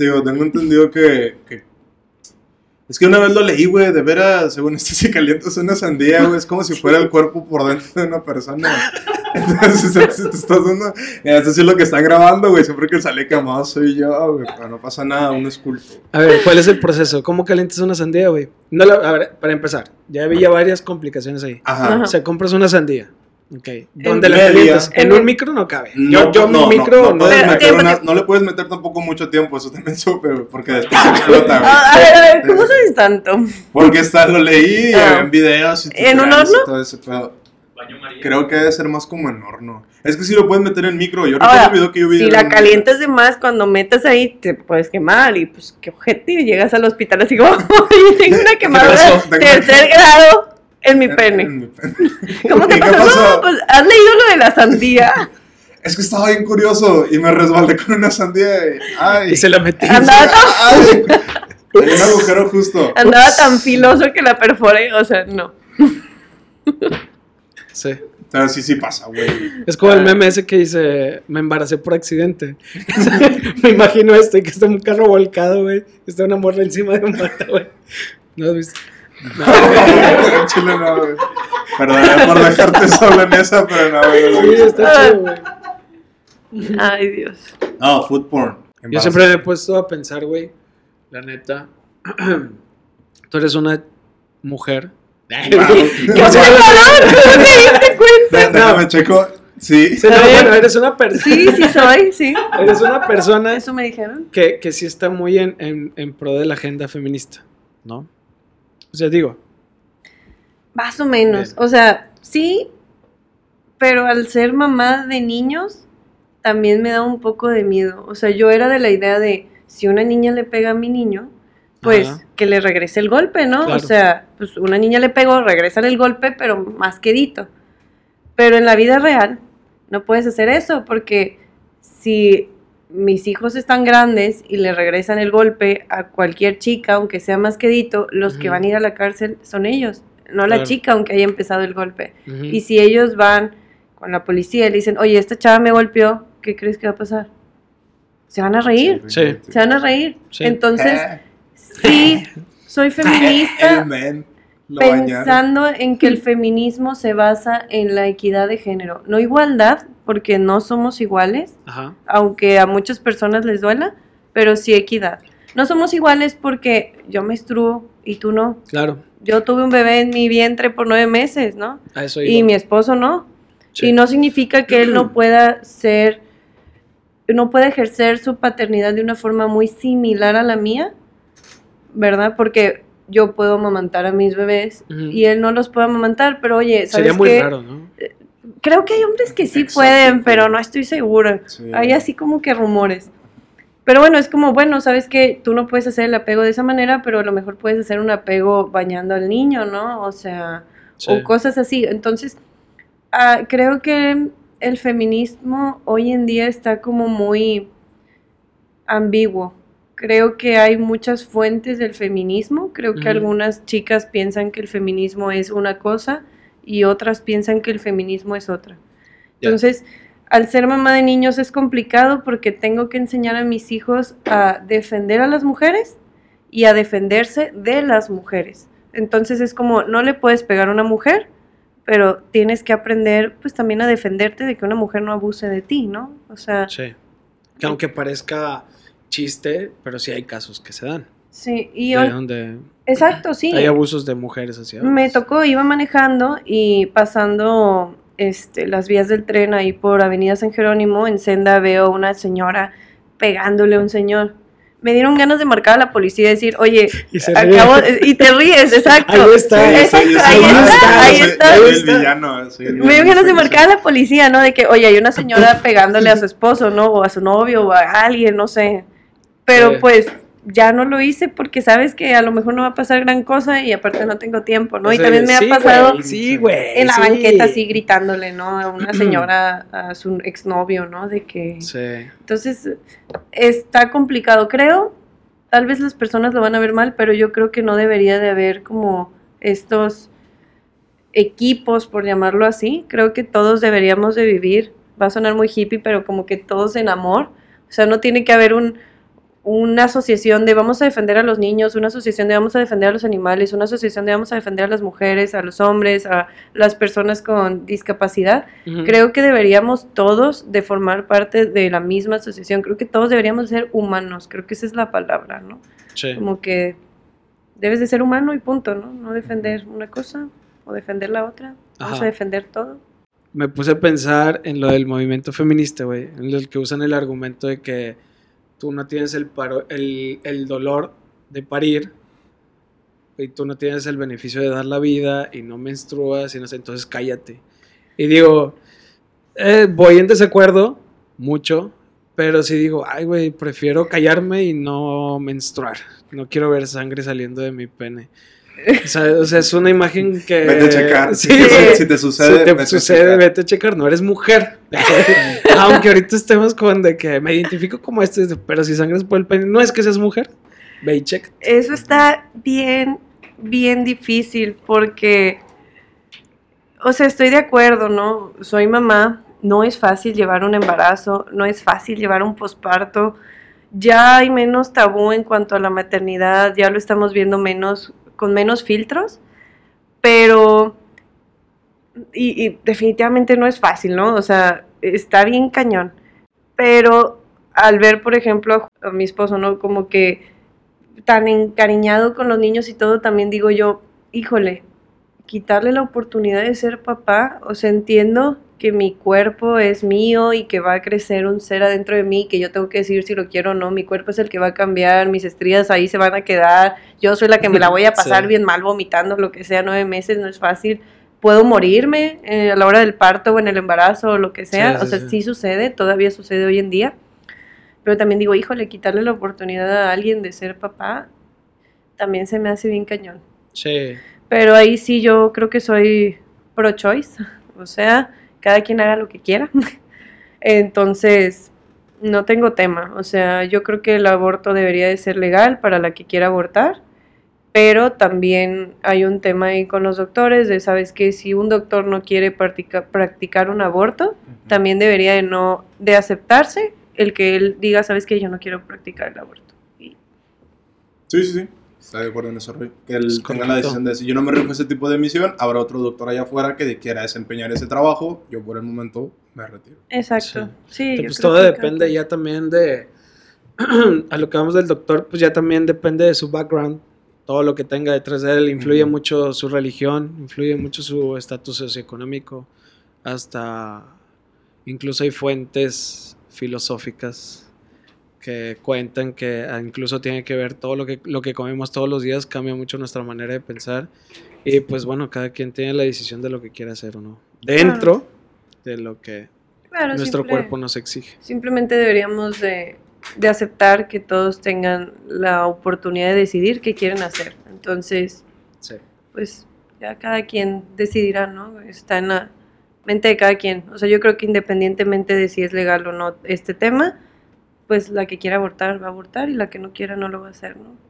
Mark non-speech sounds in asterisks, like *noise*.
Tío, tengo entendido que, que- Es que una vez lo leí, güey, de veras, según esto, si calientas una sandía, güey, es como si fuera el cuerpo por dentro de una persona. *laughs* Entonces, *laughs* si te estás dando... Esto sí es lo que están grabando, güey, siempre que sale quemado soy yo, güey, pero no pasa nada, uno es culto. A ver, ¿cuál es el proceso? ¿Cómo calientas una sandía, güey? No la- a ver, para empezar, ya había varias complicaciones ahí. Ajá. Ajá. O sea, compras una sandía. Ok. ¿Dónde la? En En un micro no cabe. No, yo, yo no, mi no, micro no, no, puedes Pero meter tiempo, una- tiempo. no le puedes meter tampoco mucho tiempo, eso también *laughs* supe, porque después explota, a ver, a ver, ¿cómo sabes tanto? Porque está, lo leí *laughs* Ah. en videos y ¿En un y horno? todo ese pedo. Creo que debe ser más como en horno. Es que sí lo puedes meter en micro. Yo recuerdo el video que yo vi. si la calientas de más, cuando metes ahí, te puedes quemar y pues qué ojete, y llegas al hospital así como, *laughs* "Oye, tengo una quemadura tercer grado en mi en- pene. en mi pene. *laughs* ¿Cómo te ¿Y qué pasó? pasó? No, pues has leído lo de la sandía. *laughs* Es que estaba bien curioso y me resbalé con una sandía. Y, ay, Y se la metí. Andaba tan, *laughs* ay, un agujero justo. andaba tan filoso que la perforé, o sea, no. Sí. Pero sí, sí pasa, güey. Es como el meme ese que dice, me embaracé por accidente. me imagino esto, y que está un carro volcado, güey. Está una morra encima de un mata, güey. ¿No has visto? En Chile no, güey. Perdón por dejarte solo en esa, pero no, güey. Sí, está chido, güey. Ay, Dios. No, food porn. Yo siempre me he puesto a pensar, güey, la neta, *clears throat* tú eres una mujer. *laughs* *laughs* ¡Qué valor! ¿Cómo te diste cuenta? Déjame checo. Sí. No, bueno, eres una persona. Sí, sí soy, sí. *laughs* Eres una persona Eso me dijeron. que, que sí está muy en, en, en pro de la agenda feminista, ¿no? O sea, digo, Más o menos. Bien. O sea, sí, pero al ser mamá de niños, también me da un poco de miedo. O sea, yo era de la idea de, si una niña le pega a mi niño, pues Ajá. que le regrese el golpe, ¿no? Claro. O sea, pues una niña le pegó, regresa el golpe, pero más quedito. Pero en la vida real no puedes hacer eso porque si mis hijos están grandes y le regresan el golpe a cualquier chica, aunque sea más quedito, los que Ujú. van a ir a la cárcel son ellos, no la Claro. chica, aunque haya empezado el golpe. ujú, Y si ellos van con la policía y le dicen, oye, esta chava me golpeó, ¿qué crees que va a pasar? Se van a reír, Sí. se van a reír. Sí. Entonces, Eh, sí, soy *laughs* feminista pensando en que el feminismo se basa en la equidad de género, no igualdad, porque no somos iguales, ajá, aunque a muchas personas les duela, pero sí equidad. No somos iguales porque yo menstruo y tú no. claro, Yo tuve un bebé en mi vientre por nueve meses, ¿no? a eso Y mi esposo no. Sí. Y no significa que él no *clears throat* pueda ser, no pueda ejercer su paternidad de una forma muy similar a la mía, ¿verdad? Porque yo puedo amamantar a mis bebés y él no los puede amamantar, pero oye, ¿sabes Sería muy qué? raro, ¿no? Creo que hay hombres que sí Exótico. pueden, pero no estoy segura. Sí. Hay así como que rumores. Pero bueno, es como, bueno, sabes que tú no puedes hacer el apego de esa manera, pero a lo mejor puedes hacer un apego bañando al niño, ¿no? O sea, Sí. o cosas así. Entonces, ah, creo que el feminismo hoy en día está como muy ambiguo. Creo que hay muchas fuentes del feminismo. Creo que Ujú. algunas chicas piensan que el feminismo es una cosa y otras piensan que el feminismo es otra. Entonces, al ser mamá de niños es complicado porque tengo que enseñar a mis hijos a defender a las mujeres y a defenderse de las mujeres. Entonces es como, no le puedes pegar a una mujer, pero tienes que aprender pues también a defenderte de que una mujer no abuse de ti, ¿no? O sea, Sí. Que aunque parezca chiste, pero sí hay casos que se dan. Sí, y de donde exacto, sí. hay abusos de mujeres hacia Me hombres. tocó, iba manejando y pasando este, las vías del tren ahí por Avenida San Jerónimo, en Senda veo una señora pegándole a un señor. Me dieron ganas de marcar a la policía y decir, oye, *laughs* Y se acabo, ríe. y te ríes, exacto. Ahí está. Yo Exacto, soy- yo ahí está, ahí está. yo soy Ahí el está. villano, soy el Me villano, ganas de marcar a la policía, ¿no? De que, oye, hay una señora *laughs* pegándole a su esposo, ¿no? O a su novio, o a alguien, no sé. Pero Sí. pues ya no lo hice porque sabes que a lo mejor no va a pasar gran cosa y aparte no tengo tiempo, ¿no? Y también me sí, ha pasado güey, sí, güey. en la sí. banqueta así gritándole, ¿no? A una señora, a su exnovio, ¿no? De que... Sí. Entonces, está complicado. Creo, tal vez las personas lo van a ver mal, pero yo creo que no debería de haber como estos equipos, por llamarlo así. Creo que todos deberíamos de vivir, va a sonar muy hippie, pero como que todos en amor. O sea, no tiene que haber un, una asociación de vamos a defender a los niños, una asociación de vamos a defender a los animales, una asociación de vamos a defender a las mujeres, a los hombres, a las personas con discapacidad. Creo que deberíamos todos de formar parte de la misma asociación. Creo que todos deberíamos ser humanos. Creo que esa es la palabra, ¿no? Sí. Como que debes de ser humano y punto, ¿no? No defender una cosa o defender la otra. Vamos a defender todo. me puse a pensar en lo del movimiento feminista, güey, en el que usan el argumento de que tú no tienes el, paro, el, dolor de parir y tú no tienes el beneficio de dar la vida y no menstruas y no sé, entonces cállate. Y digo, eh, voy en desacuerdo mucho, pero sí digo, ay, güey, prefiero callarme y no menstruar. No quiero ver sangre saliendo de mi pene. O sea, o sea, es una imagen que... Vete a checar. Sí, si, te sucede, Si te vete a sucede, checar. vete a checar, no eres mujer. *laughs* Aunque ahorita estemos con de que me identifico como este, pero si sangras por el pene, no es que seas mujer. Ve y checa. Eso está bien, bien difícil porque, o sea, estoy de acuerdo, ¿no? Soy mamá, no es fácil llevar un embarazo, no es fácil llevar un posparto. Ya hay menos tabú en cuanto a la maternidad, ya lo estamos viendo menos, con menos filtros, pero, y, definitivamente no es fácil, ¿no? O sea, está bien cañón. Pero al ver, por ejemplo, a mi esposo, ¿no? Como que tan encariñado con los niños y todo, también digo yo, híjole, quitarle la oportunidad de ser papá, o sea, entiendo que mi cuerpo es mío y que va a crecer un ser adentro de mí, que yo tengo que decidir si lo quiero o no, mi cuerpo es el que va a cambiar, mis estrías ahí se van a quedar, yo soy la que me la voy a *laughs* pasar Sí. bien mal vomitando, lo que sea, nueve meses, no es fácil. Puedo morirme eh, a la hora del parto o en el embarazo o lo que sea, Sí, o sea, sí. sí sucede, todavía sucede hoy en día. Pero también digo, híjole, quitarle la oportunidad a alguien de ser papá, también se me hace bien cañón. Sí. Pero ahí sí yo creo que soy pro-choice, *laughs* o sea, cada quien haga lo que quiera. *laughs* Entonces, no tengo tema, o sea, yo creo que el aborto debería de ser legal para la que quiera abortar, pero también hay un tema ahí con los doctores de, sabes que si un doctor no quiere practica- practicar un aborto, también debería de no, de aceptarse el que él diga, sabes que yo no quiero practicar el aborto. Sí, sí, sí. Está de acuerdo en eso, Rey. Que él Es tenga la decisión de si yo no me rifo ese tipo de misión, habrá otro doctor allá afuera que quiera desempeñar ese trabajo. Yo por el momento me retiro. Exacto. Sí, yo pues creo todo que depende ya también de. *clears throat* a lo que vamos del doctor, pues ya también depende de su background. Todo lo que tenga detrás de él. Influye mucho su religión, influye mucho su estatus socioeconómico. Hasta. Incluso hay fuentes filosóficas que cuentan que ah, incluso tiene que ver todo lo que, lo que comemos todos los días, cambia mucho nuestra manera de pensar. Y pues bueno, cada quien tiene la decisión de lo que quiere hacer o no. Dentro de lo que Claro, nuestro simple- cuerpo nos exige. Simplemente deberíamos de, de aceptar que todos tengan la oportunidad de decidir qué quieren hacer. Entonces, Sí. pues ya cada quien decidirá, ¿no? Está en la mente de cada quien. O sea, yo creo que independientemente de si es legal o no este tema, pues la que quiera abortar va a abortar y la que no quiera no lo va a hacer, ¿no?